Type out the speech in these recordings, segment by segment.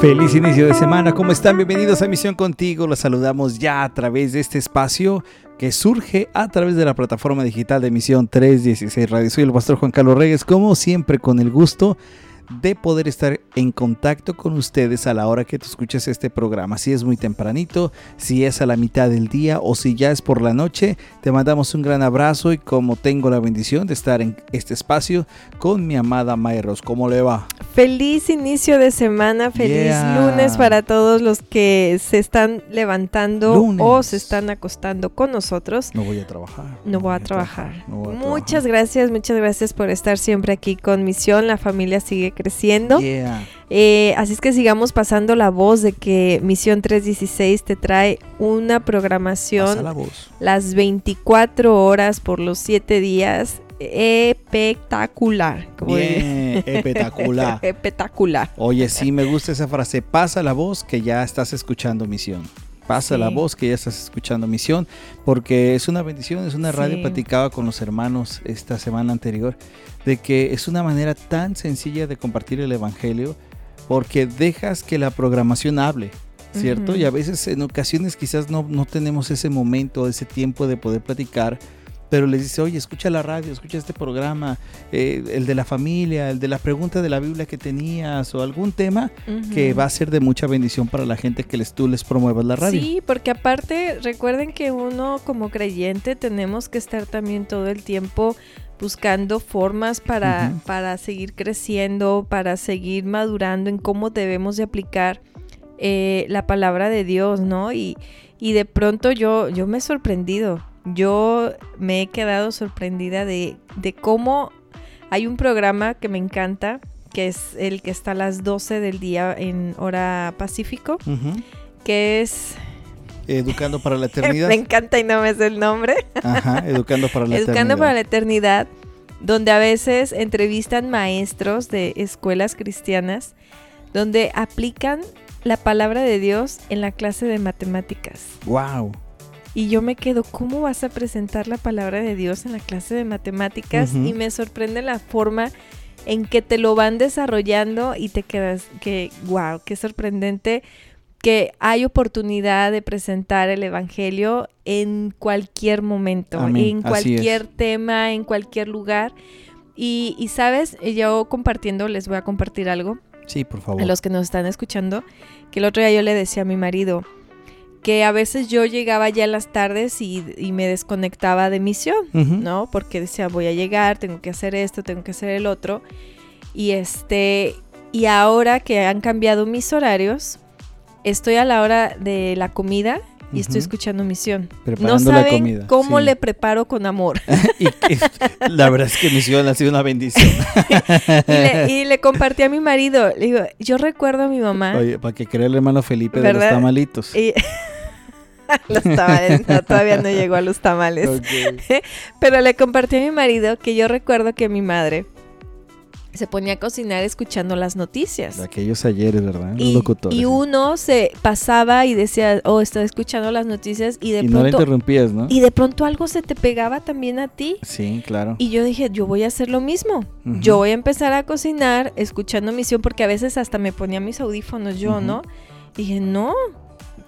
Feliz inicio de semana, ¿cómo están? Bienvenidos a Misión Contigo. Los saludamos ya a través de este espacio que surge a través de la plataforma digital de Misión 316 Radio. Soy el pastor Juan Carlos Reyes, como siempre con el gusto de poder estar en contacto con ustedes a la hora que tú escuches este programa. Si es muy tempranito, si es a la mitad del día o si ya es por la noche, te mandamos un gran abrazo y como tengo la bendición de estar en este espacio con mi amada Mayros, ¿cómo le va? Feliz inicio de semana, feliz lunes para todos los que se están levantando o se están acostando con nosotros. No voy a trabajar. No, voy, a trabajar. muchas gracias, muchas gracias por estar siempre aquí con Misión. La familia sigue creciendo. Eh, así es que sigamos pasando la voz de que Misión 316 te trae una programación las 24 horas por los 7 días espectacular. Bien, espectacular. espectacular. Oye, sí, me gusta esa frase. Pasa la voz que ya estás escuchando Misión. Pasa la voz que ya estás escuchando Misión, porque es una bendición, es una radio platicaba con los hermanos esta semana anterior de que es una manera tan sencilla de compartir el Evangelio porque dejas que la programación hable, ¿cierto? Y a veces en ocasiones quizás no, no tenemos ese momento, ese tiempo de poder platicar pero les dice, oye, escucha la radio, escucha este programa, eh, el de la familia, el de la pregunta de la Biblia que tenías o algún tema que va a ser de mucha bendición para la gente que les, tú les promuevas la radio. Sí, porque aparte recuerden que uno como creyente tenemos que estar también todo el tiempo buscando formas para, para seguir creciendo, para seguir madurando en cómo debemos de aplicar eh, la palabra de Dios, ¿no? Y, y de pronto yo, yo me he sorprendido yo me he quedado sorprendida de, cómo hay un programa que me encanta, que es el que está a las 12 del día en hora pacífico, que es... Educando para la eternidad. me encanta y no me sé el nombre. Ajá, Educando para la eternidad. Educando para la eternidad, donde a veces entrevistan maestros de escuelas cristianas, donde aplican la palabra de Dios en la clase de matemáticas. ¡Wow! Y yo me quedo, ¿cómo vas a presentar la palabra de Dios en la clase de matemáticas? Y me sorprende la forma en que te lo van desarrollando y te quedas, que, wow, qué sorprendente que hay oportunidad de presentar el Evangelio en cualquier momento, en cualquier tema, en cualquier lugar. Y, y, sabes, yo compartiendo, les voy a compartir algo. Sí, por favor. A los que nos están escuchando, que el otro día yo le decía a mi marido, que a veces yo llegaba ya en las tardes y, me desconectaba de misión, ¿no? Porque decía, voy a llegar, tengo que hacer esto, tengo que hacer el otro. Y este, y ahora que han cambiado mis horarios, estoy a la hora de la comida y estoy escuchando Misión. no saben cómo le preparo con amor. y la verdad es que Misión ha sido una bendición. y, le, compartí a mi marido. Le digo, yo recuerdo a mi mamá. Oye, para que crea el hermano Felipe de los tamalitos. los tamales, todavía no llegó a los tamales. Pero le compartí a mi marido que yo recuerdo que mi madre se ponía a cocinar escuchando las noticias. De aquellos ayeres, ¿verdad? y, Y uno se pasaba y decía, oh, estaba escuchando las noticias y de pronto... no le interrumpías, ¿no? Y de pronto algo se te pegaba también a ti. Sí, claro. Y yo dije, yo voy a hacer lo mismo. Yo voy a empezar a cocinar escuchando misión porque a veces hasta me ponía mis audífonos yo, ¿no? Y dije, no,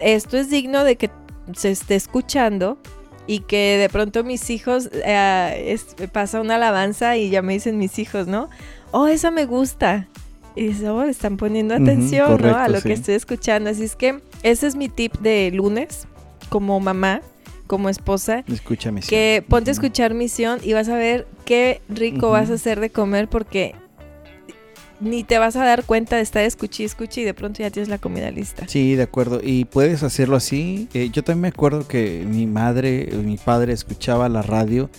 esto es digno de que se esté escuchando y que de pronto mis hijos, eh, pasa una alabanza y ya me dicen mis hijos, ¿no? Oh, esa me gusta. Y eso, oh, están poniendo atención, ¿no? A lo que estoy escuchando. Así es que ese es mi tip de lunes, como mamá, como esposa. Escucha misión. Que ponte a escuchar misión y vas a ver qué rico vas a hacer de comer porque ni te vas a dar cuenta de estar escuchi escuchi y de pronto ya tienes la comida lista. Sí, de acuerdo. Y puedes hacerlo así. Eh, yo también me acuerdo que mi madre, mi padre escuchaba la radio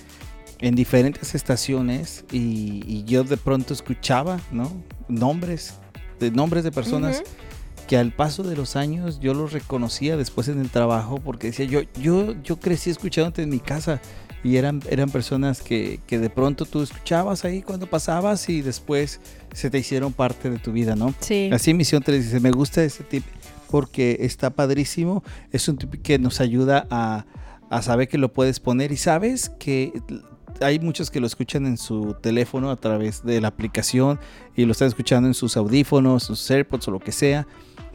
en diferentes estaciones y, yo de pronto escuchaba, ¿no? Nombres, de nombres de personas. que al paso de los años yo los reconocía después en el trabajo porque decía yo yo yo crecí escuchándote en mi casa y eran, eran personas que, que, de pronto tú escuchabas ahí cuando pasabas y después se te hicieron parte de tu vida, ¿no? Sí. Así Misión 3 me gusta este tip porque está padrísimo, es un tip que nos ayuda a, a saber que lo puedes poner y sabes que hay muchos que lo escuchan en su teléfono a través de la aplicación y lo están escuchando en sus audífonos, sus AirPods o lo que sea.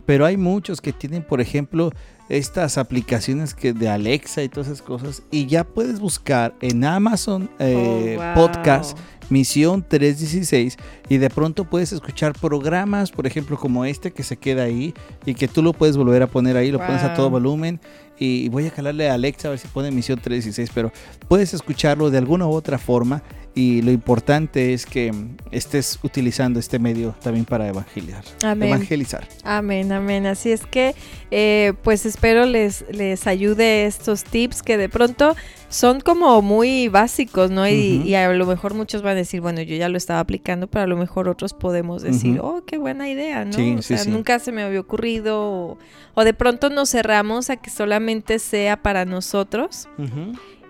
Pero hay muchos que tienen, por ejemplo, estas aplicaciones que de Alexa y todas esas cosas. Y ya puedes buscar en Amazon eh, Oh, wow. Podcast Misión 316 y de pronto puedes escuchar programas, por ejemplo, como este que se queda ahí y que tú lo puedes volver a poner ahí, lo pones a todo volumen y voy a calarle a Alexa a ver si pone Misión 316, pero puedes escucharlo de alguna u otra forma y lo importante es que estés utilizando este medio también para evangelizar. Amén. Evangelizar. Amén, amén. Así es que, eh, pues espero les, les ayude estos tips que de pronto son como muy básicos, ¿no? Y, y a lo mejor muchos van a decir, bueno, yo ya lo estaba aplicando, pero a lo mejor otros podemos decir, oh, qué buena idea, ¿no? Sí, o sí, sea, sí. nunca se me había ocurrido. O, o de pronto nos cerramos a que solamente sea para nosotros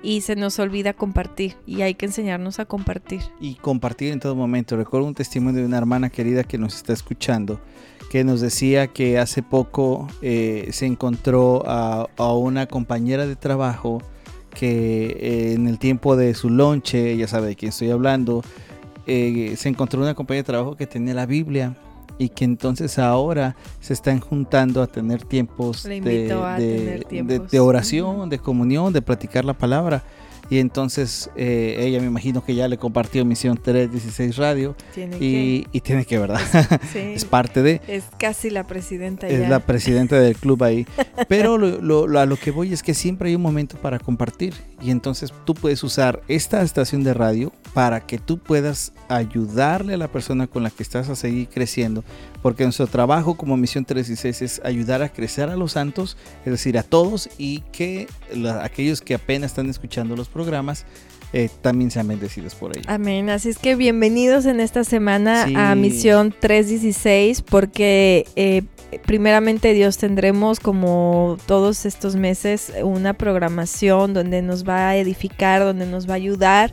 y se nos olvida compartir. Y hay que enseñarnos a compartir. y compartir en todo momento. Recuerdo un testimonio de una hermana querida que nos está escuchando, que nos decía que hace poco eh, se encontró a, una compañera de trabajo que eh, en el tiempo de su lonche, ya sabe de quién estoy hablando, eh, se encontró una compañera de trabajo que tenía la Biblia y que entonces ahora se están juntando a tener tiempos, de, invitó a de- tener de- tiempos. de oración, de comunión, de practicar la palabra. Y entonces eh, ella me imagino que ya le compartió Misión 316 Radio Tiene y, y tiene que, ¿verdad? que... es Sí. parte de, Es casi la presidenta es ya. la presidenta del club ahí. Pero lo, lo- lo- a lo que voy es que siempre hay un momento para compartir. Y entonces tú puedes usar esta estación de radio para que tú puedas ayudarle a la persona con la que estás a seguir creciendo. Porque nuestro trabajo como Misión 316 es ayudar a crecer a los santos, es decir, a todos y que la- aquellos que apenas están escuchando los programas eh, también sean bendecidos por ello. Amén. Así es que bienvenidos en esta semana Sí. a Misión 316 porque eh, primeramente Dios tendremos como todos estos meses una programación donde nos va a edificar, donde nos va a ayudar.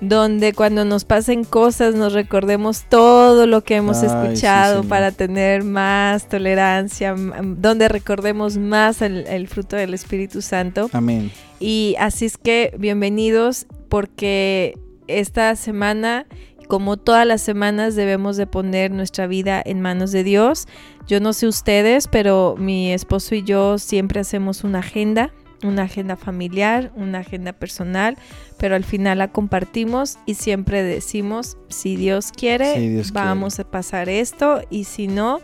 Donde cuando nos pasen cosas nos recordemos todo lo que hemos Ay, escuchado para tener más tolerancia, donde recordemos más el- el fruto del Espíritu Santo. Amén. Y así es que bienvenidos porque esta semana, como todas las semanas, debemos de poner nuestra vida en manos de Dios. Yo no sé ustedes, pero mi esposo y yo siempre hacemos una agenda, una agenda familiar, una agenda personal, pero al final la compartimos y siempre decimos, si Dios quiere, Si Dios vamos a pasar esto y si no,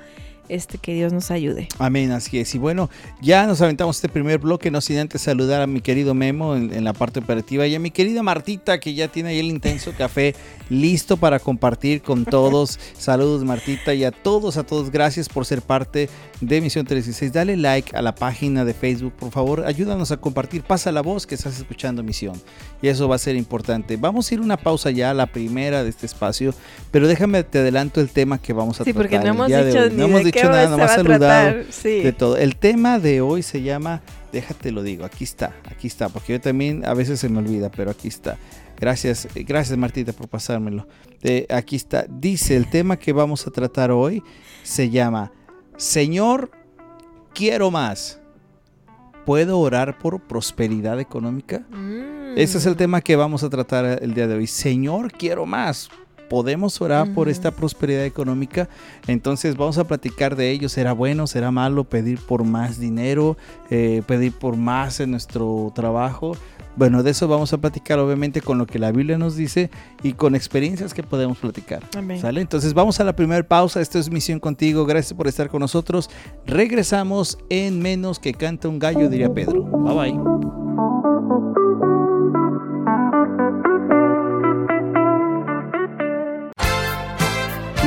este que Dios nos ayude. Amén, así es. Y bueno, ya nos aventamos este primer bloque, no sin antes saludar a mi querido Memo en, en la parte operativa y a mi querida Martita que ya tiene ahí el intenso café listo para compartir con todos. Saludos Martita y a todos, a todos, gracias por ser parte de Misión 316. Dale like a la página de Facebook, por favor, ayúdanos a compartir, pasa la voz que estás escuchando Misión y eso va a ser importante. Vamos a ir una pausa ya, la primera de este espacio, pero déjame te adelanto el tema que vamos a Sí, tratar. porque no hemos dicho ni no hemos de dicho qué nada, se nomás va a saludado. Sí. de todo. El tema de hoy se llama, déjate lo digo, aquí está, aquí está, porque yo también a veces se me olvida, pero aquí está. Gracias, eh, gracias Martita por pasármelo. Eh, aquí está. Dice, el tema que vamos a tratar hoy se llama, Señor, quiero más. ¿Puedo orar por prosperidad económica? Mm. Ese es el tema que vamos a tratar el día de hoy. Señor, quiero más. ¿Podemos orar por esta prosperidad económica? Entonces vamos a platicar de ello. ¿Será bueno, será malo pedir por más dinero? Eh, ¿Pedir por más en nuestro trabajo? Bueno, de eso vamos a platicar obviamente con lo que la Biblia nos dice y con experiencias que podemos platicar. Amén. ¿Sale? Entonces vamos a la primera pausa. Esto es Misión Contigo. Gracias por estar con nosotros. Regresamos en menos que canta un gallo, diría Pedro. Bye bye.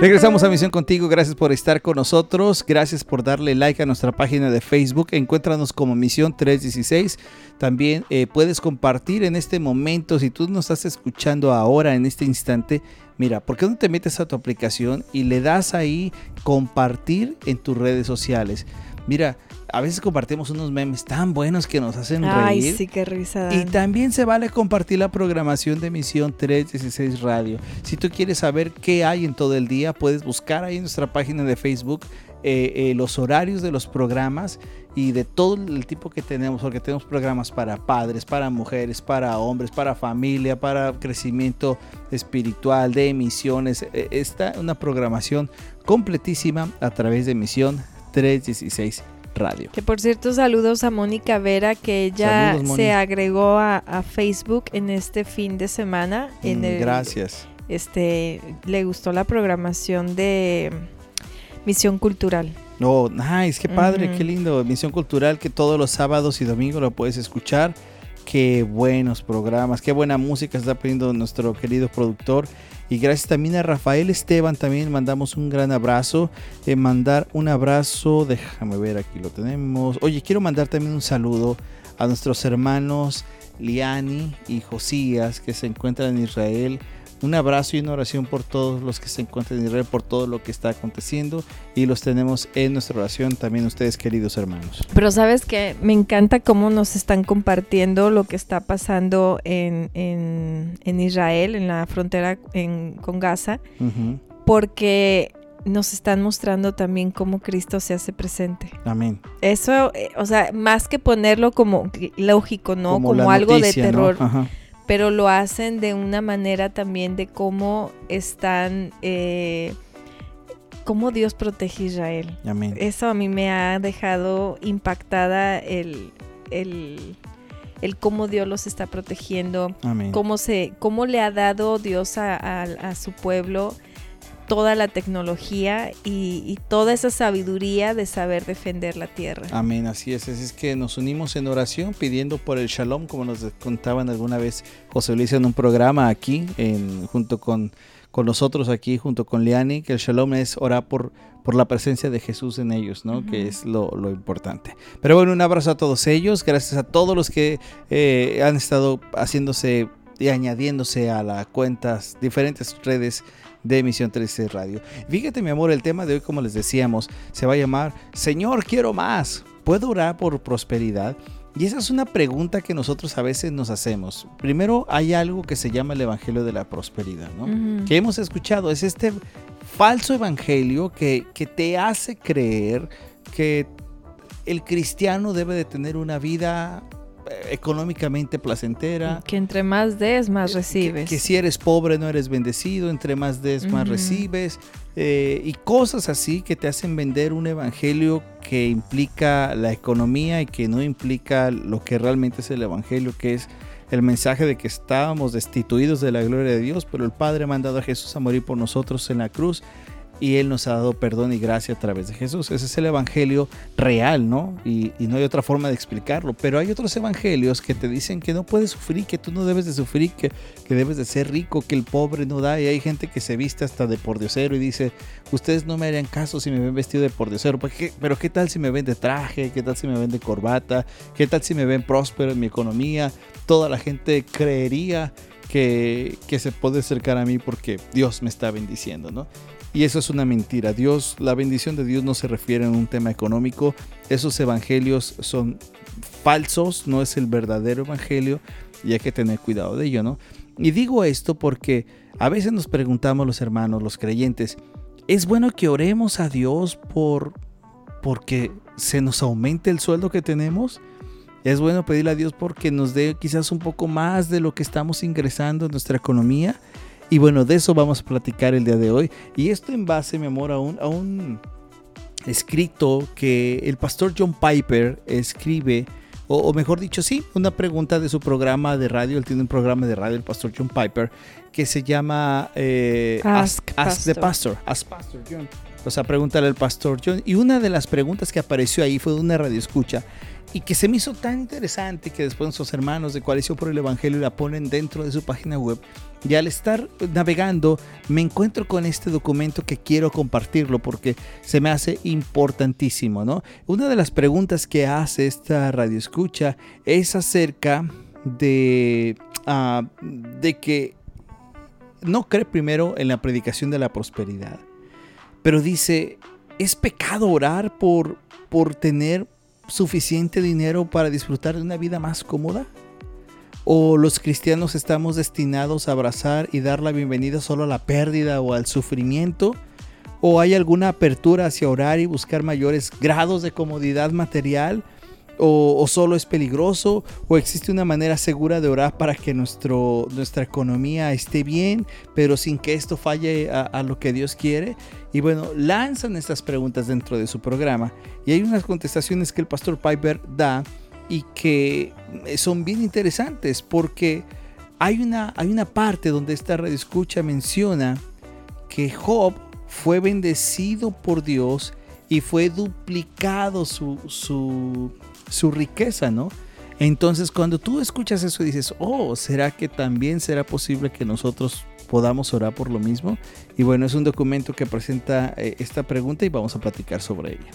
Regresamos a Misión Contigo, gracias por estar con nosotros, gracias por darle like a nuestra página de Facebook, encuéntranos como Misión 316, también eh, puedes compartir en este momento, si tú nos estás escuchando ahora, en este instante, mira, ¿por qué no te metes a tu aplicación y le das ahí compartir en tus redes sociales? Mira, a veces compartimos unos memes tan buenos que nos hacen reír. Ay, sí, qué risa. Y también se vale compartir la programación de Misión 316 Radio. Si tú quieres saber qué hay en todo el día, puedes buscar ahí en nuestra página de Facebook eh, eh, los horarios de los programas y de todo el tipo que tenemos, porque tenemos programas para padres, para mujeres, para hombres, para familia, para crecimiento espiritual, de emisiones. E, está una programación completísima a través de Misión 316 Radio. Que por cierto, saludos a Mónica Vera, que ella se agregó a, Facebook en este fin de semana. En mm, gracias. Este, le gustó la programación de Misión Cultural. Oh, nice, qué padre, qué lindo. Misión Cultural que todos los sábados y domingos lo puedes escuchar. Qué buenos programas, qué buena música está poniendo nuestro querido productor. Y gracias también a Rafael Esteban, también mandamos un gran abrazo. Eh, mandar un abrazo, déjame ver, aquí lo tenemos. Oye, quiero mandar también un saludo a nuestros hermanos Liani y Josías que se encuentran en Israel un abrazo y una oración por todos los que se encuentran en Israel, por todo lo que está aconteciendo y los tenemos en nuestra oración también ustedes queridos hermanos. Pero sabes que me encanta cómo nos están compartiendo lo que está pasando en, Israel, en la frontera con Gaza, porque nos están mostrando también cómo Cristo se hace presente. Amén. Eso, eh, o sea, más que ponerlo como lógico, ¿no? Como, algo de terror pero lo hacen de una manera también de cómo están, eh, cómo Dios protege a Israel. Amén. Eso a mí me ha dejado impactada el, el, el cómo Dios los está protegiendo, Amén. Cómo, se, cómo le ha dado Dios a, a su pueblo toda la tecnología y, toda esa sabiduría de saber defender la tierra. Amén, así es. Es que nos unimos en oración pidiendo por el shalom, como nos contaban alguna vez José Luis en un programa aquí, en, junto con, con nosotros aquí, junto con Liani, que el shalom es orar por, por la presencia de Jesús en ellos, ¿no? Que es lo, importante. Pero bueno, un abrazo a todos ellos, gracias a todos los que eh, han estado haciéndose y añadiéndose a las cuentas, diferentes redes de Emisión 13 Radio. Fíjate, mi amor, el tema de hoy, como les decíamos, se va a llamar Señor, quiero más. ¿Puedo orar por prosperidad? Y esa es una pregunta que nosotros a veces nos hacemos. Primero hay algo que se llama el Evangelio de la Prosperidad, ¿no? Que hemos escuchado. Es este falso Evangelio que, que te hace creer que el cristiano debe de tener una vida económicamente placentera. Que entre más des, más recibes. Que, si eres pobre no eres bendecido, entre más des, más recibes. Eh, y cosas así que te hacen vender un evangelio que implica la economía y que no implica lo que realmente es el evangelio, que es el mensaje de que estábamos destituidos de la gloria de Dios, pero el Padre ha mandado a Jesús a morir por nosotros en la cruz y Él nos ha dado perdón y gracia a través de Jesús. Ese es el Evangelio real, ¿no? Y, no hay otra forma de explicarlo. Pero hay otros evangelios que te dicen que no puedes sufrir, que tú no debes de sufrir, que, debes de ser rico, que el pobre no da. Y hay gente que se viste hasta de pordiosero y dice, ustedes no me harían caso si me ven vestido de pordiosero. Pero ¿qué tal si me ven de traje? ¿Qué tal si me ven de corbata? ¿Qué tal si me ven próspero en mi economía? Toda la gente creería que, que, se puede acercar a mí porque Dios me está bendiciendo, ¿no? Y eso es una mentira. Dios, la bendición de Dios no se refiere a un tema económico. Esos evangelios son falsos, no es el verdadero evangelio y hay que tener cuidado de ello, ¿no? Y digo esto porque a veces nos preguntamos los hermanos, los creyentes, ¿es bueno que oremos a Dios por porque se nos aumente el sueldo que tenemos? Es bueno pedirle a Dios porque nos dé quizás un poco más de lo que estamos ingresando en nuestra economía. Y bueno, de eso vamos a platicar el día de hoy. Y esto en base, mi amor, a un, a un escrito que el pastor John Piper escribe, o, mejor dicho, sí, una pregunta de su programa de radio. Él tiene un programa de radio, el pastor John Piper, que se llama eh, Ask, the Pastor. Ask Pastor John. O sea, pregúntale al pastor John. Y una de las preguntas que apareció ahí fue de una radio escucha y que se me hizo tan interesante que después nuestros hermanos de Coalición por el Evangelio la ponen dentro de su página web. Y al estar navegando me encuentro con este documento que quiero compartirlo porque se me hace importantísimo, ¿no? Una de las preguntas que hace esta radio escucha es acerca de, ah, de que no cree primero en la predicación de la prosperidad, pero dice, ¿es pecado orar por, por tener suficiente dinero para disfrutar de una vida más cómoda? ¿O los cristianos estamos destinados a abrazar y dar la bienvenida solo a la pérdida o al sufrimiento? ¿O hay alguna apertura hacia orar y buscar mayores grados de comodidad material? O, solo es peligroso, o existe una manera segura de orar para que nuestro, nuestra economía esté bien, pero sin que esto falle a, a, lo que Dios quiere. Y bueno, lanzan estas preguntas dentro de su programa y hay unas contestaciones que el pastor Piper da y que son bien interesantes porque hay una, hay una parte donde esta red escucha menciona que Job fue bendecido por Dios y fue duplicado su, su, su riqueza, ¿no? Entonces cuando tú escuchas eso dices, oh, ¿será que también será posible que nosotros podamos orar por lo mismo? Y bueno, es un documento que presenta eh, esta pregunta y vamos a platicar sobre ella.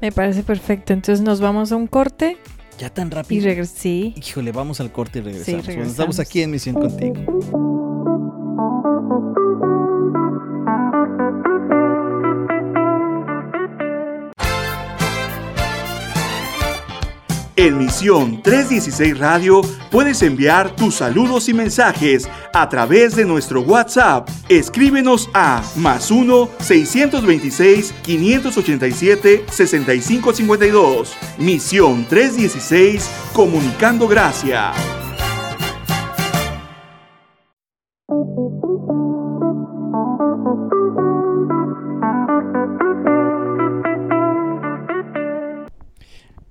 Me parece perfecto. Entonces nos vamos a un corte. Ya tan rápido. Y sí. Híjole, vamos al corte y regresamos. estamos aquí en Misión Contigo. En Misión 316 Radio puedes enviar tus saludos y mensajes a través de nuestro WhatsApp. Escríbenos a más 1-626-587-6552. Misión 316 Comunicando Gracia.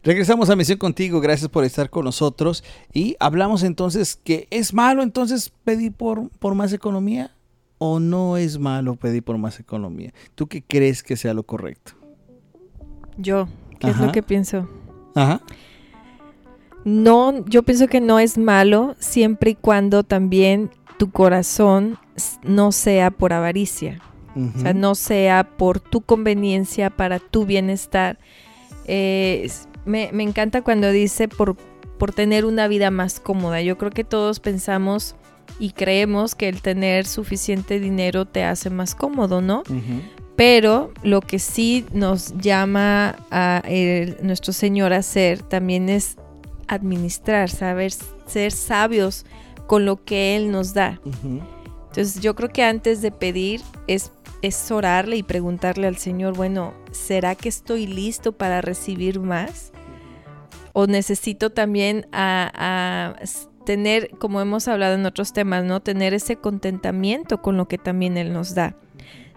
Regresamos a Misión Contigo, gracias por estar con nosotros y hablamos entonces que es malo entonces pedir por, por más economía o no es malo pedir por más economía. ¿Tú qué crees que sea lo correcto? Yo, ¿qué es lo que pienso? Ajá. No, yo pienso que no es malo siempre y cuando también tu corazón no sea por avaricia, o sea, no sea por tu conveniencia, para tu bienestar. Eh, me, encanta cuando dice por, por tener una vida más cómoda. Yo creo que todos pensamos y creemos que el tener suficiente dinero te hace más cómodo, ¿no? Pero lo que sí nos llama a nuestro Señor a hacer también es administrar, saber ser sabios con lo que Él nos da. Entonces yo creo que antes de pedir es, es orarle y preguntarle al Señor, bueno, ¿será que estoy listo para recibir más? O necesito también a, tener, como hemos hablado en otros temas, ¿no? Tener ese contentamiento con lo que también Él nos da.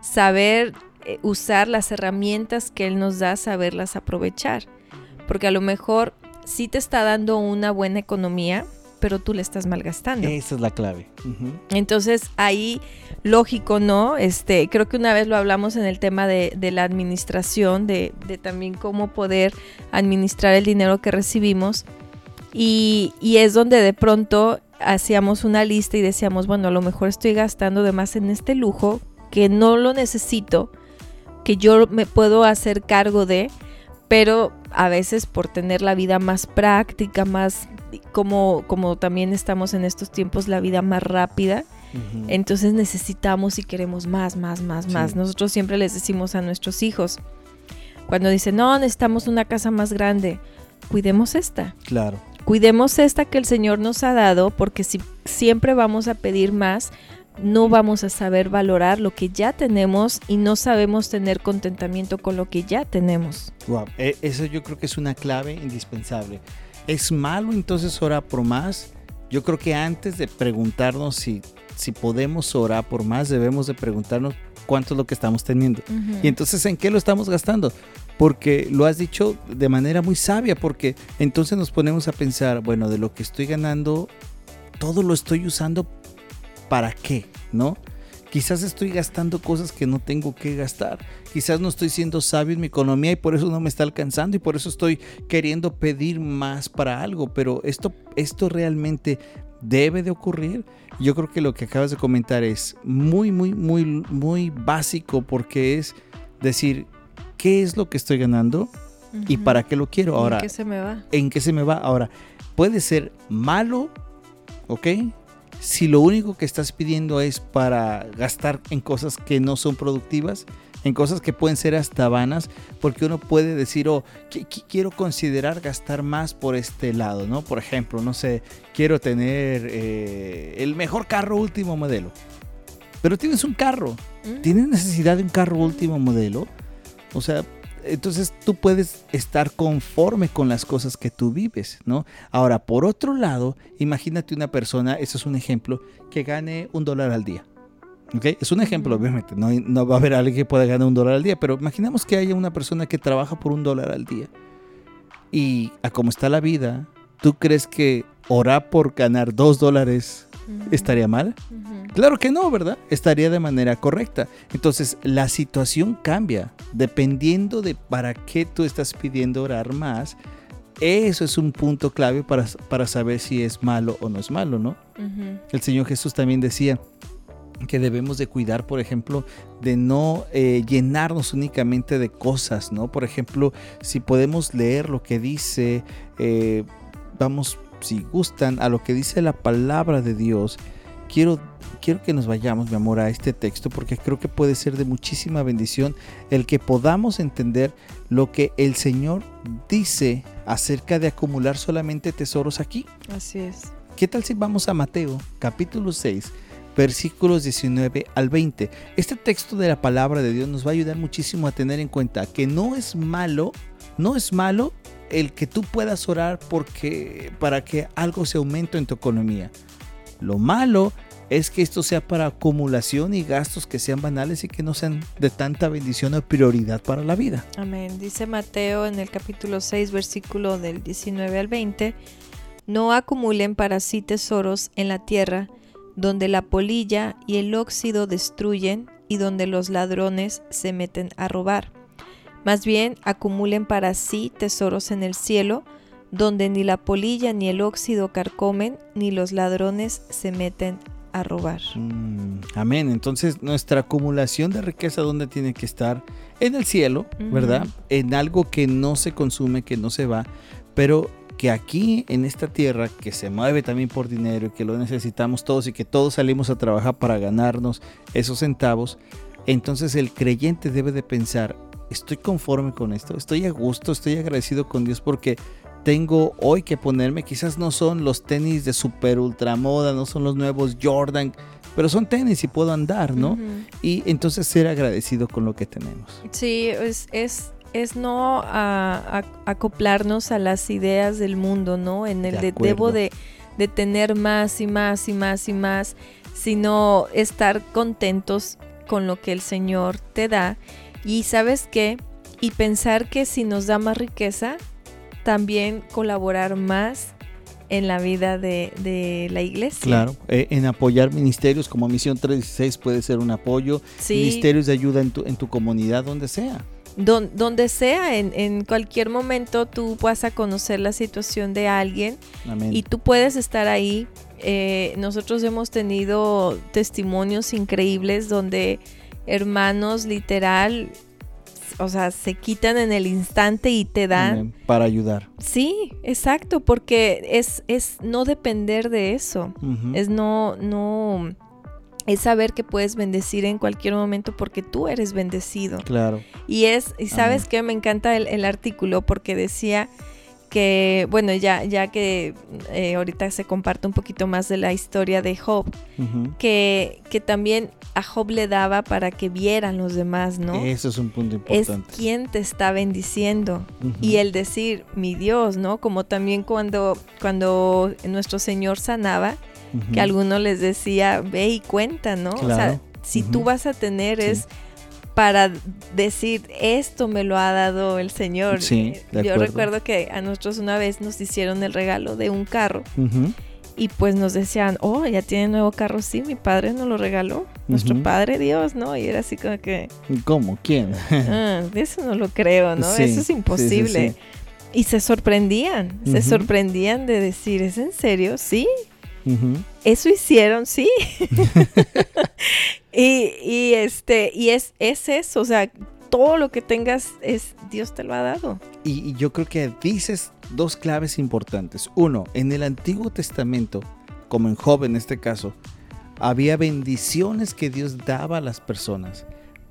Saber eh, usar las herramientas que Él nos da, saberlas aprovechar. Porque a lo mejor sí te está dando una buena economía, pero tú le estás malgastando. Esa es la clave. Entonces ahí, lógico, ¿no? Este, creo que una vez lo hablamos en el tema de, la administración, de, también cómo poder administrar el dinero que recibimos. Y, y, es donde de pronto hacíamos una lista y decíamos, bueno, a lo mejor estoy gastando de más en este lujo que no lo necesito, que yo me puedo hacer cargo de, pero a veces por tener la vida más práctica, más como, como también estamos en estos tiempos, la vida más rápida. Entonces necesitamos y queremos más, más, más, más. Nosotros siempre les decimos a nuestros hijos, cuando dicen, no, necesitamos una casa más grande, cuidemos esta. Claro. Cuidemos esta que el Señor nos ha dado, porque si siempre vamos a pedir más, no vamos a saber valorar lo que ya tenemos y no sabemos tener contentamiento con lo que ya tenemos. Wow, e, eso yo creo que es una clave indispensable. ¿Es malo entonces orar por más? Yo creo que antes de preguntarnos si, si podemos orar por más, debemos de preguntarnos cuánto es lo que estamos teniendo. Y entonces, ¿en qué lo estamos gastando? Porque lo has dicho de manera muy sabia, porque entonces nos ponemos a pensar, bueno, de lo que estoy ganando, todo lo estoy usando para qué, ¿no? Quizás estoy gastando cosas que no tengo que gastar. Quizás no estoy siendo sabio en mi economía y por eso no me está alcanzando y por eso estoy queriendo pedir más para algo. Pero esto, esto realmente debe de ocurrir. Yo creo que lo que acabas de comentar es muy, muy, muy, muy básico porque es decir, ¿qué es lo que estoy ganando? ¿Y para qué lo quiero? Ahora, ¿En qué se me va? ¿En qué se me va? Ahora, puede ser malo, ¿ok? Si lo único que estás pidiendo es para gastar en cosas que no son productivas, en cosas que pueden ser hasta vanas, porque uno puede decir, oh, quiero considerar gastar más por este lado, ¿no? Por ejemplo, no sé, quiero tener eh, el mejor carro último modelo. Pero tienes un carro, mm. tienes necesidad de un carro último modelo. O sea, entonces tú puedes estar conforme con las cosas que tú vives, ¿no? Ahora, por otro lado, imagínate una persona, eso es un ejemplo, que gane un dólar al día. ¿ok? Es un ejemplo, obviamente, no, no va a haber alguien que pueda ganar un dólar al día, pero imaginemos que haya una persona que trabaja por un dólar al día. Y a cómo está la vida, ¿tú crees que orar por ganar dos dólares estaría mal? Claro que no, ¿verdad? Estaría de manera correcta. Entonces, la situación cambia dependiendo de para qué tú estás pidiendo orar más. Eso es un punto clave para, para saber si es malo o no es malo, ¿no? El Señor Jesús también decía, que debemos de cuidar, por ejemplo, de no eh, llenarnos únicamente de cosas, ¿no? Por ejemplo, si podemos leer lo que dice, eh, vamos, si gustan, a lo que dice la palabra de Dios, quiero quiero que nos vayamos, mi amor, a este texto porque creo que puede ser de muchísima bendición el que podamos entender lo que el Señor dice acerca de acumular solamente tesoros aquí. Así es. ¿Qué tal si vamos a Mateo capítulo 6? versículos 19 al 20. Este texto de la palabra de Dios nos va a ayudar muchísimo a tener en cuenta que no es malo, no es malo el que tú puedas orar porque para que algo se aumente en tu economía. Lo malo es que esto sea para acumulación y gastos que sean banales y que no sean de tanta bendición o prioridad para la vida. Amén. Dice Mateo en el capítulo 6, versículo del 19 al 20, no acumulen para sí tesoros en la tierra, donde la polilla y el óxido destruyen y donde los ladrones se meten a robar. Más bien, acumulen para sí tesoros en el cielo, donde ni la polilla ni el óxido carcomen, ni los ladrones se meten a robar. Mm, amén. Entonces nuestra acumulación de riqueza, ¿dónde tiene que estar? En el cielo, ¿verdad? En algo que no se consume, que no se va, pero que aquí en esta tierra, que se mueve también por dinero y que lo necesitamos todos y que todos salimos a trabajar para ganarnos esos centavos, entonces el creyente debe de pensar, estoy conforme con esto, estoy a gusto, estoy agradecido con Dios porque tengo hoy que ponerme. Quizás no son los tenis de super ultra moda, no son los nuevos Jordan, pero son tenis y puedo andar, ¿no? Y entonces ser agradecido con lo que tenemos. Sí, es, es, es no acoplarnos a las ideas del mundo, ¿no? En el de, debo de, de tener más y más y más y más, sino estar contentos con lo que el Señor te da. Y sabes qué? Y pensar que si nos da más riqueza, también colaborar más en la vida de, la iglesia. Claro, eh, en apoyar ministerios como Misión 316 puede ser un apoyo, ministerios de ayuda en tu, en tu comunidad, donde sea. donde sea, en, en, cualquier momento tú vas a conocer la situación de alguien y tú puedes estar ahí. Eh, nosotros hemos tenido testimonios increíbles donde hermanos literal o sea, se quitan en el instante y te dan. Para ayudar. Sí, exacto, porque es, es no depender de eso. Es no, no, es saber que puedes bendecir en cualquier momento porque tú eres bendecido. Claro. Y es, y sabes que me encanta el, artículo porque decía que, bueno, ya, ya que eh, ahorita se comparte un poquito más de la historia de Job, que, que también a Job le daba para que vieran los demás, ¿no? Eso es un punto importante. Es quien te está bendiciendo. Y el decir, mi Dios, ¿no? Como también cuando, cuando nuestro Señor sanaba, que alguno les decía, ve y cuenta, ¿no? O sea, si tú vas a tener es para decir esto me lo ha dado el Señor. Sí, Yo recuerdo que a nosotros una vez nos hicieron el regalo de un carro y pues nos decían, oh, ya tiene nuevo carro, sí, mi padre nos lo regaló, nuestro padre Dios, ¿no? Y era así como que... ¿Cómo? ¿Quién? ah, eso no lo creo, ¿no? eso es imposible. y se sorprendían, se sorprendían de decir, ¿es en serio? Sí. Eso hicieron, sí. y, este, y es, es eso, o sea, todo lo que tengas es Dios te lo ha dado. Y, yo creo que dices dos claves importantes. Uno, en el Antiguo Testamento, como en Job en este caso, había bendiciones que Dios daba a las personas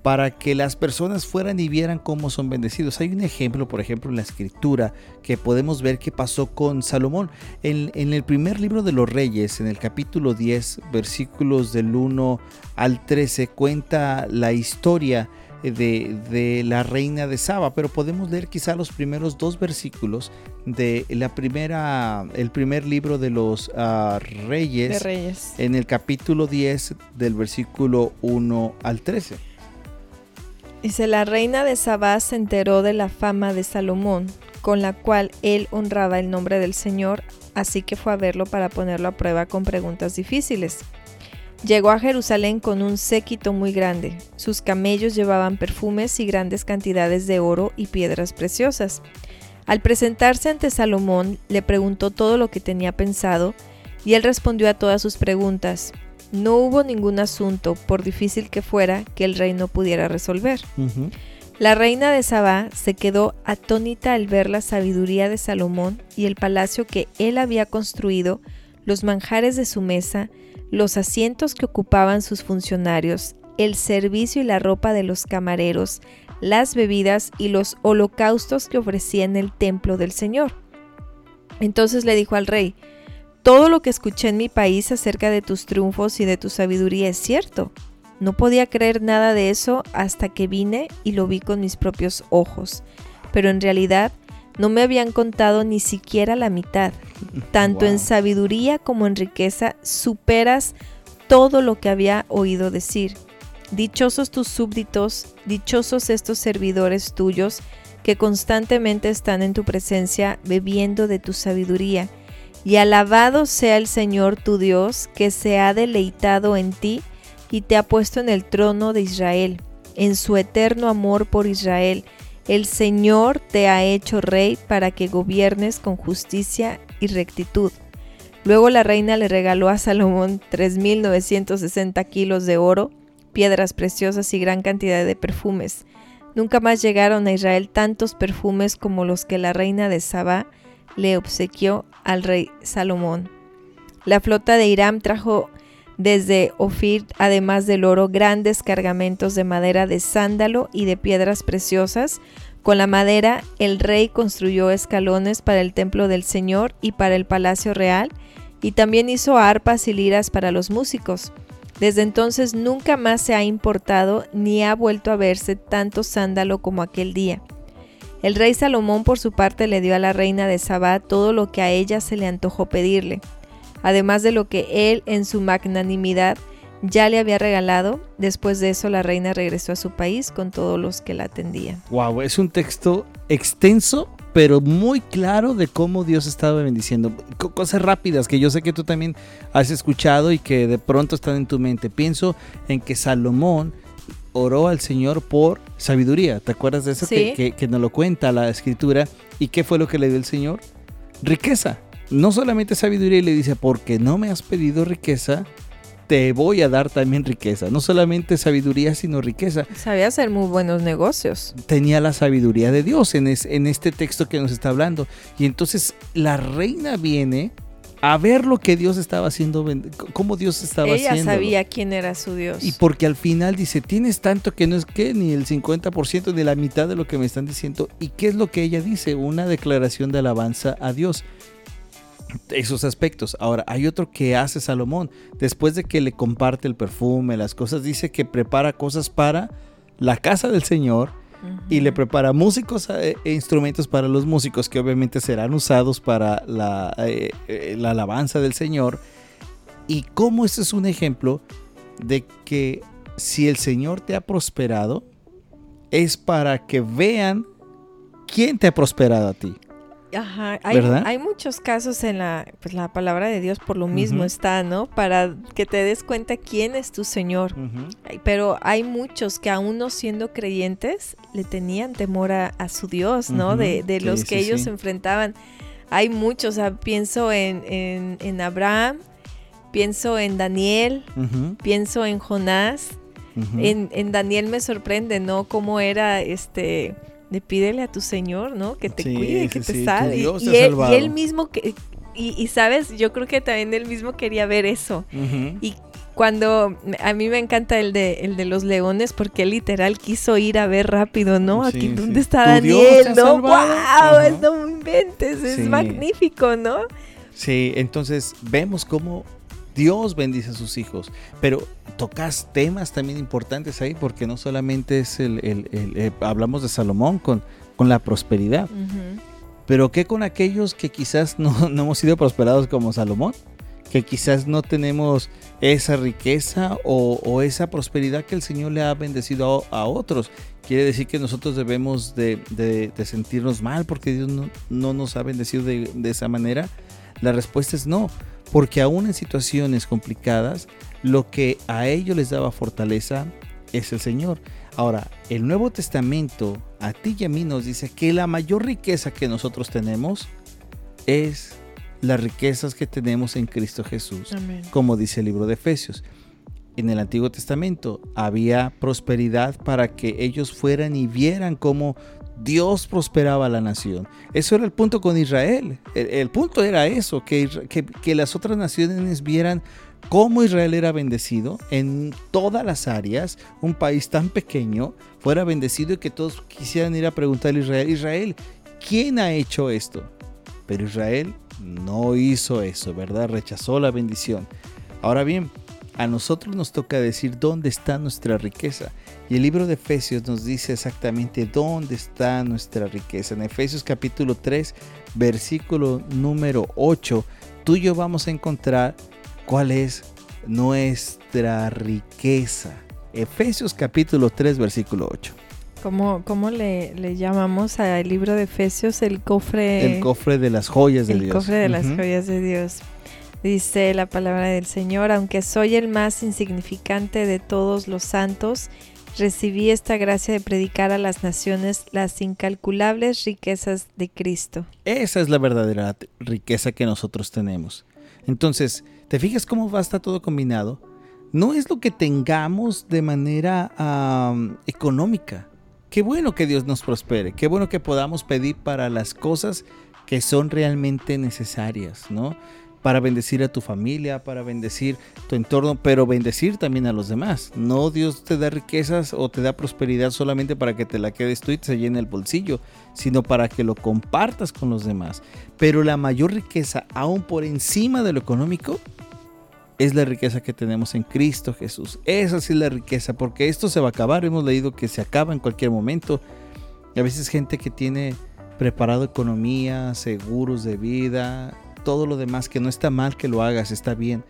para que las personas fueran y vieran cómo son bendecidos. Hay un ejemplo, por ejemplo, en la escritura que podemos ver qué pasó con Salomón. En, el primer libro de los reyes, en el capítulo 10, versículos del 1 al 13, cuenta la historia de, la reina de Saba, pero podemos leer quizá los primeros dos versículos de la primera, el primer libro de los ah, reyes, reyes, en el capítulo 10 del versículo 1 al 13. Dice, la reina de Sabá se enteró de la fama de Salomón, con la cual él honraba el nombre del Señor, así que fue a verlo para ponerlo a prueba con preguntas difíciles. Llegó a Jerusalén con un séquito muy grande. Sus camellos llevaban perfumes y grandes cantidades de oro y piedras preciosas. Al presentarse ante Salomón, le preguntó todo lo que tenía pensado, y él respondió a todas sus preguntas. No hubo ningún asunto, por difícil que fuera, que el rey no pudiera resolver. La reina de Sabá se quedó atónita al ver la sabiduría de Salomón y el palacio que él había construido, los manjares de su mesa, los asientos que ocupaban sus funcionarios, el servicio y la ropa de los camareros, las bebidas y los holocaustos que ofrecía en el templo del Señor. Entonces le dijo al rey, todo lo que escuché en mi país acerca de tus triunfos y de tu sabiduría es cierto. No podía creer nada de eso hasta que vine y lo vi con mis propios ojos. Pero en realidad no me habían contado ni siquiera la mitad. Tanto en sabiduría como en riqueza superas todo lo que había oído decir. Dichosos tus súbditos, dichosos estos servidores tuyos que constantemente están en tu presencia bebiendo de tu sabiduría y alabado sea el Señor tu Dios, que se ha deleitado en ti y te ha puesto en el trono de Israel, en su eterno amor por Israel. El Señor te ha hecho rey para que gobiernes con justicia y rectitud. Luego la reina le regaló a Salomón 3.960 kilos de oro, piedras preciosas y gran cantidad de perfumes. Nunca más llegaron a Israel tantos perfumes como los que la reina de Saba le obsequió al rey Salomón. La flota de Irán trajo desde Ofir, además del oro, grandes cargamentos de madera de sándalo y de piedras preciosas. Con la madera, el rey construyó escalones para el templo del Señor y para el palacio real, y también hizo arpas y liras para los músicos. Desde entonces nunca más se ha importado ni ha vuelto a verse tanto sándalo como aquel día. El rey Salomón por su parte le dio a la reina de Sabá todo lo que a ella se le antojó pedirle, además de lo que él en su magnanimidad ya le había regalado. Después de eso la reina regresó a su país con todos los que la atendían. Wow, es un texto extenso, pero muy claro de cómo Dios estaba bendiciendo. cosas rápidas que yo sé que tú también has escuchado y que de pronto están en tu mente. Pienso en que Salomón oró al Señor por sabiduría. ¿Te acuerdas de eso que, que, nos lo cuenta la escritura? ¿Y qué fue lo que le dio el Señor? Riqueza. No solamente sabiduría, y le dice, porque no me has pedido riqueza, te voy a dar también riqueza. No solamente sabiduría, sino riqueza. Sabía hacer muy buenos negocios. Tenía la sabiduría de Dios en, en este texto que nos está hablando. Y entonces la reina viene a ver lo que Dios estaba haciendo, cómo Dios estaba haciendo. Ella sabía quién era su Dios. Y porque al final dice, tienes tanto que no es que ni el 50% ni la mitad de lo que me están diciendo. ¿Y qué es lo que ella dice? Una declaración de alabanza a Dios. Esos aspectos. Ahora, hay otro que hace Salomón. Después de que le comparte el perfume, las cosas, dice que prepara cosas para la casa del Señor y le prepara músicos eh, e instrumentos para los músicos que obviamente serán usados para la, eh, eh, la alabanza del Señor. Y cómo este es un ejemplo de que si el Señor te ha prosperado, es para que vean quién te ha prosperado a ti. Ajá, hay, hay, muchos casos en la, pues, la palabra de Dios, por lo mismo está, ¿no? Para que te des cuenta quién es tu Señor. Pero hay muchos que aún no siendo creyentes, le tenían temor a, su Dios, ¿no? De, los que ellos enfrentaban. Hay muchos, o sea, pienso en, en, Abraham, pienso en Daniel, pienso en Jonás. En, en Daniel me sorprende, ¿no? Cómo era este de pídele a tu Señor, ¿no? Que te cuide, que te salve. Y, él, mismo, que, y, sabes, yo creo que también él mismo quería ver eso. Y cuando a mí me encanta el de el de los leones porque él literal quiso ir a ver rápido, ¿no? Aquí dónde está Daniel, ¿no? ¡Wow! No inventes, es magnífico, ¿no? Sí, entonces vemos cómo Dios bendice a sus hijos, pero tocas temas también importantes ahí porque no solamente es el, eh, hablamos de Salomón con, con la prosperidad, pero ¿qué con aquellos que quizás no, hemos sido prosperados como Salomón? Que quizás no tenemos esa riqueza o, esa prosperidad que el Señor le ha bendecido a, otros. Quiere decir que nosotros debemos de, sentirnos mal porque Dios no, nos ha bendecido de, de esa manera. La respuesta es no porque aún en situaciones complicadas, lo que a ellos les daba fortaleza es el Señor. Ahora, el Nuevo Testamento a ti y a mí nos dice que la mayor riqueza que nosotros tenemos es las riquezas que tenemos en Cristo Jesús, como dice el libro de Efesios. En el Antiguo Testamento había prosperidad para que ellos fueran y vieran cómo Dios prosperaba a la nación. Eso era el punto con Israel. El, punto era eso, que, que, las otras naciones vieran cómo Israel era bendecido en todas las áreas, un país tan pequeño fuera bendecido y que todos quisieran ir a preguntarle a Israel, Israel, ¿quién ha hecho esto? Pero Israel no hizo eso, ¿verdad? Rechazó la bendición. Ahora bien, a nosotros nos toca decir dónde está nuestra riqueza. Y el libro de Efesios nos dice exactamente dónde está nuestra riqueza. En Efesios capítulo 3, versículo número 8, tú y yo vamos a encontrar cuál es nuestra riqueza. Efesios capítulo 3, versículo 8. ¿Cómo, cómo le, llamamos al libro de Efesios? El cofre. El cofre de las joyas de Dios. El cofre de las joyas de Dios. Dice la palabra del Señor, aunque soy el más insignificante de todos los santos, recibí esta gracia de predicar a las naciones las incalculables riquezas de Cristo. Esa es la verdadera riqueza que nosotros tenemos. Entonces, ¿te fijas cómo va a estar todo combinado? No es lo que tengamos de manera económica. Qué bueno que Dios nos prospere, qué bueno que podamos pedir para las cosas que son realmente necesarias, ¿no? Para bendecir a tu familia, para bendecir tu entorno, pero bendecir también a los demás. No Dios te da riquezas o te da prosperidad solamente para que te la quedes tú y te llene el bolsillo, sino para que lo compartas con los demás. Pero la mayor riqueza, aún por encima de lo económico, es la riqueza que tenemos en Cristo Jesús. Esa es la riqueza, porque esto se va a acabar. Hemos leído que se acaba en cualquier momento. Y a veces gente que tiene preparado economía, seguros de vida, todo lo demás, que no está mal que lo hagas, está bien,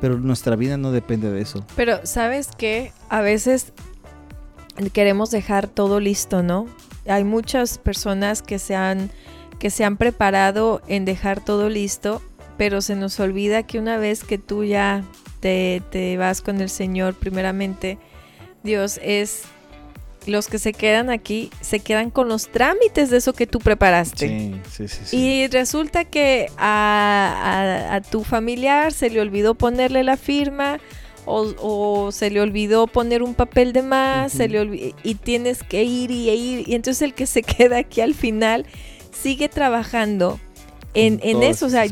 pero nuestra vida no depende de eso. Pero sabes que a veces queremos dejar todo listo, ¿no? Hay muchas personas que se han, que se han preparado en dejar todo listo, pero se nos olvida que una vez que tú ya te, te vas con el Señor, primeramente, Dios es los que se quedan aquí se quedan con los trámites de eso que tú preparaste. Sí, sí, sí. Y resulta que a, tu familiar se le olvidó ponerle la firma o, se le olvidó poner un papel de más, se le y tienes que ir y ir. Y entonces el que se queda aquí al final sigue trabajando en, en eso, o sea,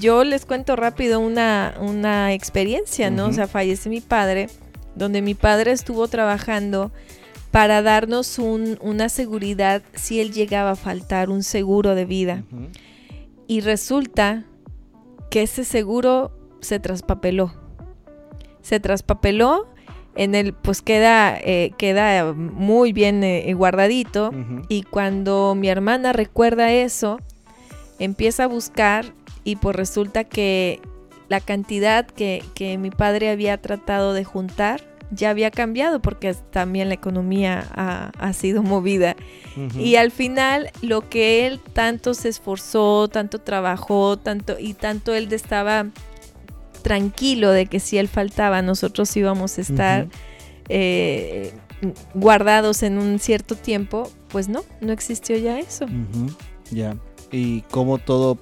yo les cuento rápido una, una experiencia, ¿no? O sea, fallece mi padre, donde mi padre estuvo trabajando para darnos un, una seguridad si él llegaba a faltar, un seguro de vida. Y resulta que ese seguro se traspapeló. Se traspapeló, en el, pues queda, eh, queda muy bien eh, guardadito. Y cuando mi hermana recuerda eso, empieza a buscar y pues resulta que la cantidad que, que mi padre había tratado de juntar ya había cambiado porque también la economía ha, sido movida. Y al final lo que él tanto se esforzó, tanto trabajó, tanto y tanto él estaba tranquilo de que si él faltaba nosotros íbamos a estar eh, guardados en un cierto tiempo, pues no, no existió ya eso. Ya. ¿Y cómo todo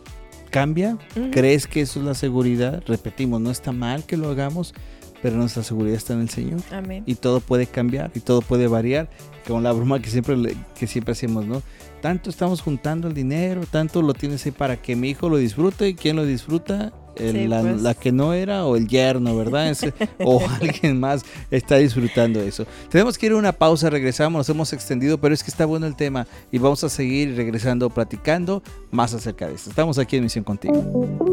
cambia? ¿Crees que eso es la seguridad? Repetimos, no está mal que lo hagamos, pero nuestra seguridad está en el Señor. Amén. Y todo puede cambiar y todo puede variar, como la broma que siempre, que siempre hacemos, ¿no? Tanto estamos juntando el dinero, tanto lo tienes ahí para que mi hijo lo disfrute y quién lo disfruta, pues. la, que no era o el yerno, ¿verdad? o alguien más está disfrutando eso. Tenemos que ir a una pausa, regresamos, nos hemos extendido, pero es que está bueno el tema y vamos a seguir regresando, platicando más acerca de esto. Estamos aquí en Misión Contigo.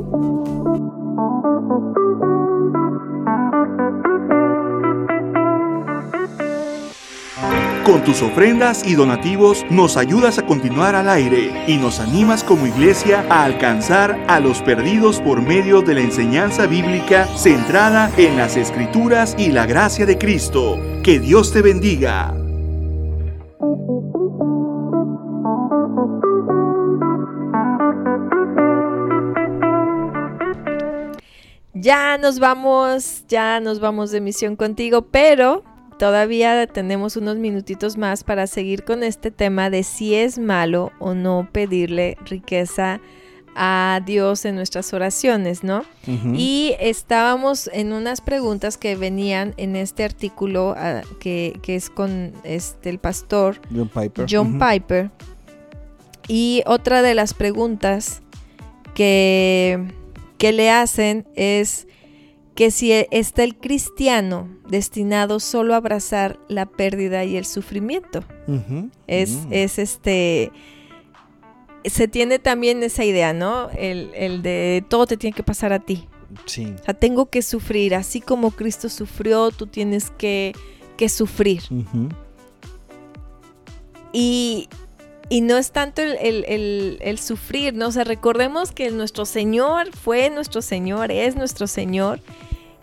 Con tus ofrendas y donativos nos ayudas a continuar al aire y nos animas como iglesia a alcanzar a los perdidos por medio de la enseñanza bíblica centrada en las escrituras y la gracia de Cristo. Que Dios te bendiga. Ya nos vamos, ya nos vamos de misión contigo, pero todavía tenemos unos minutitos más para seguir con este tema de si es malo o no pedirle riqueza a Dios en nuestras oraciones, ¿no? Y estábamos en unas preguntas que venían en este artículo ah, que, es con este, el pastor John Piper. John Piper. Y otra de las preguntas que, que le hacen es que si está el cristiano destinado solo a abrazar la pérdida y el sufrimiento. es, mm. es, este. Se tiene también esa idea, ¿no? El, de todo te tiene que pasar a ti. Sí. O sea, tengo que sufrir. Así como Cristo sufrió, tú tienes que, sufrir. Y, y no es tanto el, sufrir, ¿no? O sea, recordemos que nuestro Señor fue nuestro Señor, es nuestro Señor.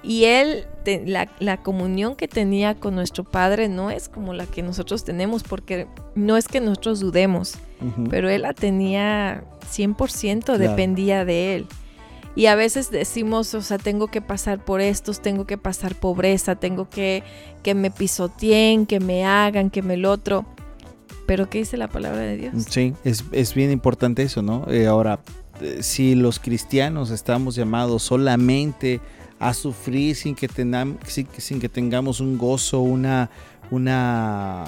Y Él, la, comunión que tenía con nuestro Padre no es como la que nosotros tenemos, porque no es que nosotros dudemos, pero Él la tenía 100%, dependía de Él. Y a veces decimos, o sea, tengo que pasar por estos, tengo que pasar pobreza, tengo que que me pisoteen, que me hagan, que me lo otro. Pero ¿qué dice la palabra de Dios? Sí, es, bien importante eso, ¿no? Eh, ahora, eh, si los cristianos estamos llamados solamente a sufrir sin que, sin, que tengamos un gozo, una, una,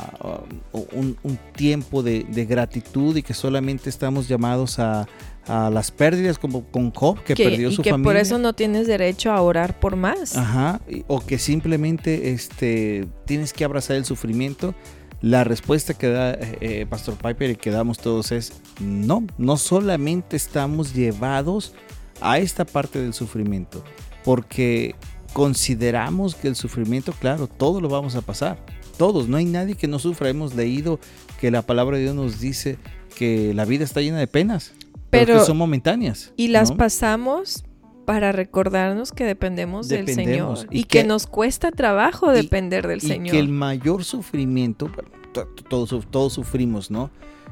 uh, un, tiempo de, gratitud y que solamente estamos llamados a, las pérdidas como con Job que, perdió su que familia. por eso no tienes derecho a orar por más. Ajá, o que simplemente este, tienes que abrazar el sufrimiento. La respuesta que da eh, eh, Pastor Piper y que damos todos es no, no solamente estamos llevados a esta parte del sufrimiento, porque consideramos que el sufrimiento, claro, todo lo vamos a pasar, todos, no hay nadie que no sufra. Hemos leído que la palabra de Dios nos dice que la vida está llena de penas, pero, que son momentáneas. Y las pasamos para recordarnos que dependemos, del Señor y, que, nos cuesta trabajo depender del Señor. Y que el mayor sufrimiento, todos, todos sufrimos, ¿no?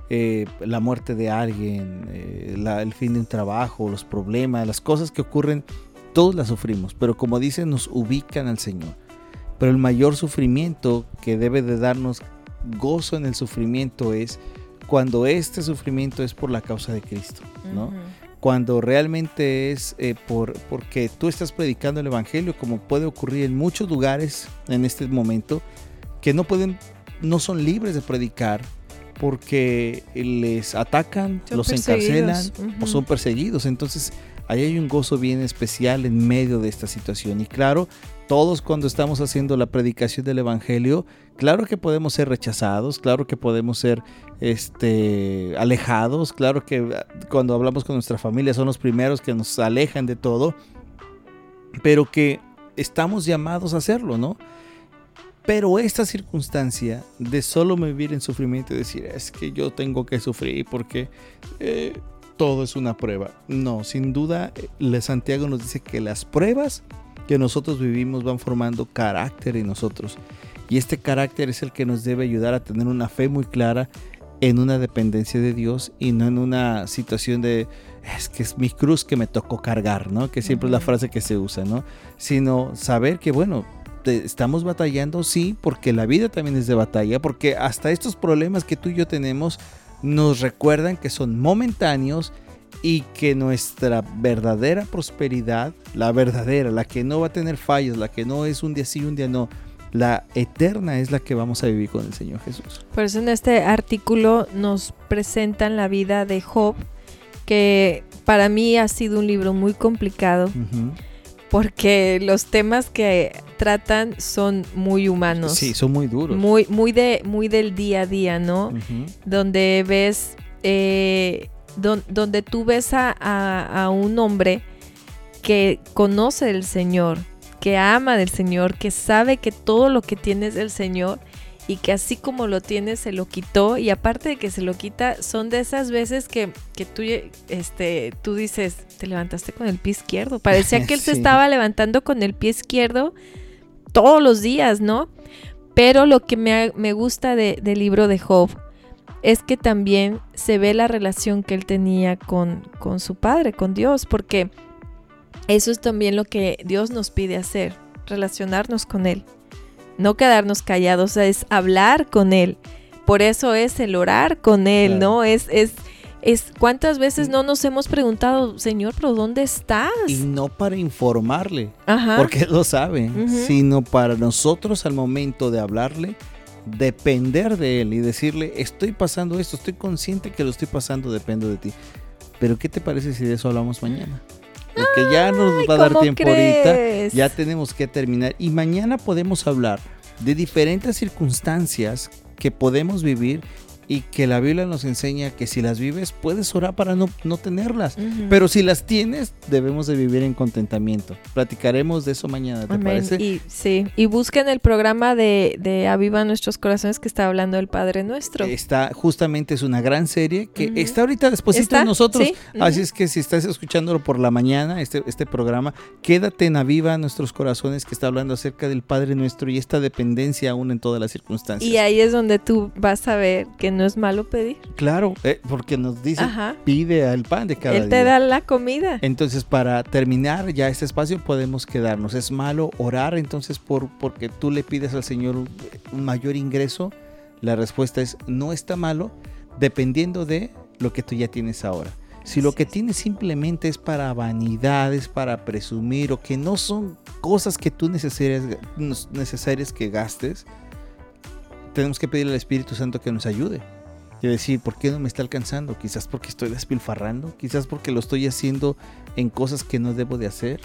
Eh, la muerte de alguien, eh, el fin de un trabajo, los problemas, las cosas que ocurren, todos las sufrimos, pero como dice, nos ubican al Señor. Pero el mayor sufrimiento que debe de darnos gozo en el sufrimiento es cuando este sufrimiento es por la causa de Cristo, ¿no? cuando realmente es eh, por, porque tú estás predicando el Evangelio, como puede ocurrir en muchos lugares en este momento, que no pueden, no son libres de predicar porque les atacan, los encarcelan o son perseguidos. Entonces, ahí hay un gozo bien especial en medio de esta situación. Y claro, todos cuando estamos haciendo la predicación del Evangelio, claro que podemos ser rechazados, claro que podemos ser este, alejados, claro que ah, cuando hablamos con nuestra familia son los primeros que nos alejan de todo, pero que estamos llamados a hacerlo, ¿no? Pero esta circunstancia de solo vivir en sufrimiento y decir, es que yo tengo que sufrir porque eh, todo es una prueba. No, sin duda, eh, Santiago nos dice que las pruebas que nosotros vivimos van formando carácter en nosotros. Y este carácter es el que nos debe ayudar a tener una fe muy clara en una dependencia de Dios y no en una situación de es que es mi cruz que me tocó cargar, ¿no? Que siempre es la frase que se usa, ¿no? Sino saber que, bueno, estamos batallando, sí, porque la vida también es de batalla, porque hasta estos problemas que tú y yo tenemos nos recuerdan que son momentáneos y que nuestra verdadera prosperidad, la verdadera, la que no va a tener fallos, la que no es un día sí, un día no, la eterna es la que vamos a vivir con el Señor Jesús. Por eso en este artículo nos presentan la vida de Job, que para mí ha sido un libro muy complicado. Porque los temas que tratan son muy humanos. Sí, son muy duros. Muy, muy, de, muy del día a día, ¿no? Donde ves eh, donde tú ves a, un hombre que conoce del Señor, que ama del Señor, que sabe que todo lo que tiene es del Señor y que así como lo tiene se lo quitó y aparte de que se lo quita son de esas veces que, tú, este, tú dices, te levantaste con el pie izquierdo. Parecía que él se estaba levantando con el pie izquierdo todos los días, ¿no? Pero lo que me, me gusta del libro de Job es que también se ve la relación que él tenía con, con su padre, con Dios, porque eso es también lo que Dios nos pide hacer, relacionarnos con Él, no quedarnos callados, es hablar con Él. Por eso es el orar con Él, ¿no? Es, es, es cuántas veces no nos hemos preguntado, Señor, pero ¿dónde estás? Y no para informarle, porque Él lo sabe, sino para nosotros al momento de hablarle, depender de Él y decirle, estoy pasando esto, estoy consciente que lo estoy pasando, dependo de ti. Pero ¿qué te parece si de eso hablamos mañana? Porque ya nos va a dar tiempo ahorita, ya tenemos que terminar. Y mañana podemos hablar de diferentes circunstancias que podemos vivir y que la Biblia nos enseña que si las vives puedes orar para no, no tenerlas, pero si las tienes debemos de vivir en contentamiento. Platicaremos de eso mañana, ¿te parece? Y, sí, y busquen el programa de, de, Aviva Nuestros Corazones que está hablando del Padre Nuestro. Está, justamente es una gran serie que está ahorita después de nosotros, así es que si estás escuchándolo por la mañana, este, este programa, quédate en Aviva Nuestros Corazones que está hablando acerca del Padre Nuestro y esta dependencia aún en todas las circunstancias. Y ahí es donde tú vas a ver que no es malo pedir. Claro, eh, porque nos dice, pide el pan de cada día. Él te da la comida. Entonces, para terminar ya este espacio podemos quedarnos. Es malo orar entonces por porque tú le pides al Señor un, mayor ingreso. La respuesta es no está malo, dependiendo de lo que tú ya tienes ahora. Si lo que tienes simplemente es para vanidades, para presumir o que no son cosas que tú necesarias, necesarias que gastes, tenemos que pedirle al Espíritu Santo que nos ayude. Y decir, ¿por qué no me está alcanzando? Quizás porque estoy despilfarrando, quizás porque lo estoy haciendo en cosas que no debo de hacer,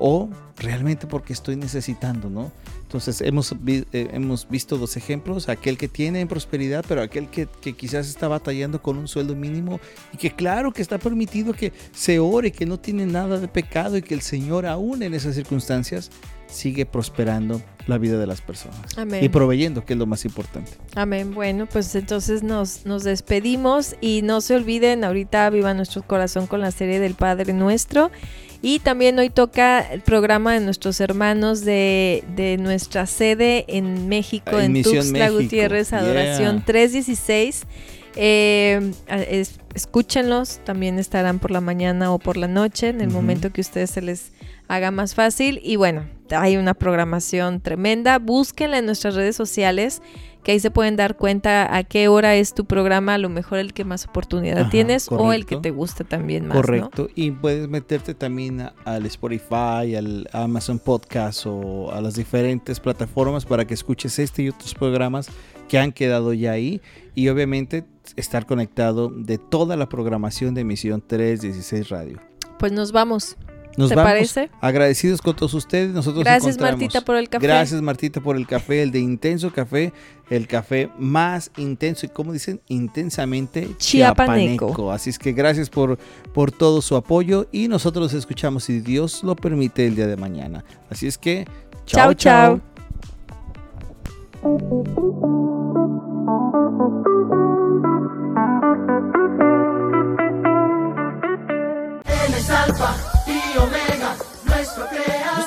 o realmente porque estoy necesitando, ¿no? Entonces hemos, eh, hemos visto dos ejemplos, aquel que tiene prosperidad, pero aquel que, que, quizás está batallando con un sueldo mínimo y que claro que está permitido que se ore, que no tiene nada de pecado y que el Señor aún en esas circunstancias sigue prosperando la vida de las personas. Y proveyendo, que es lo más importante. Amén. Bueno, pues entonces nos, nos despedimos y no se olviden, ahorita viva nuestro corazón con la serie del Padre Nuestro. Y también hoy toca el programa de nuestros hermanos de, de nuestra sede en México, en, Tuxtla Gutiérrez, Adoración 316. Eh, escúchenlos, también estarán por la mañana o por la noche, en el momento que ustedes se les haga más fácil. Y bueno, hay una programación tremenda. Búsquenla en nuestras redes sociales que ahí se pueden dar cuenta a qué hora es tu programa, a lo mejor el que más oportunidad tienes o el que te gusta también más. Correcto, y puedes meterte también al Spotify, al Amazon Podcast o a las diferentes plataformas para que escuches este y otros programas que han quedado ya ahí y obviamente estar conectado de toda la programación de emisión 316 Radio. Pues nos vamos. Nos ¿Te parece? Agradecidos con todos ustedes. Nosotros Gracias Martita por el café. Gracias Martita por el café, el de Intenso Café, el café más intenso y como dicen, intensamente chiapaneco. Así es que gracias por, por todo su apoyo y nosotros los escuchamos si Dios lo permite el día de mañana. Así es que, chao, chao.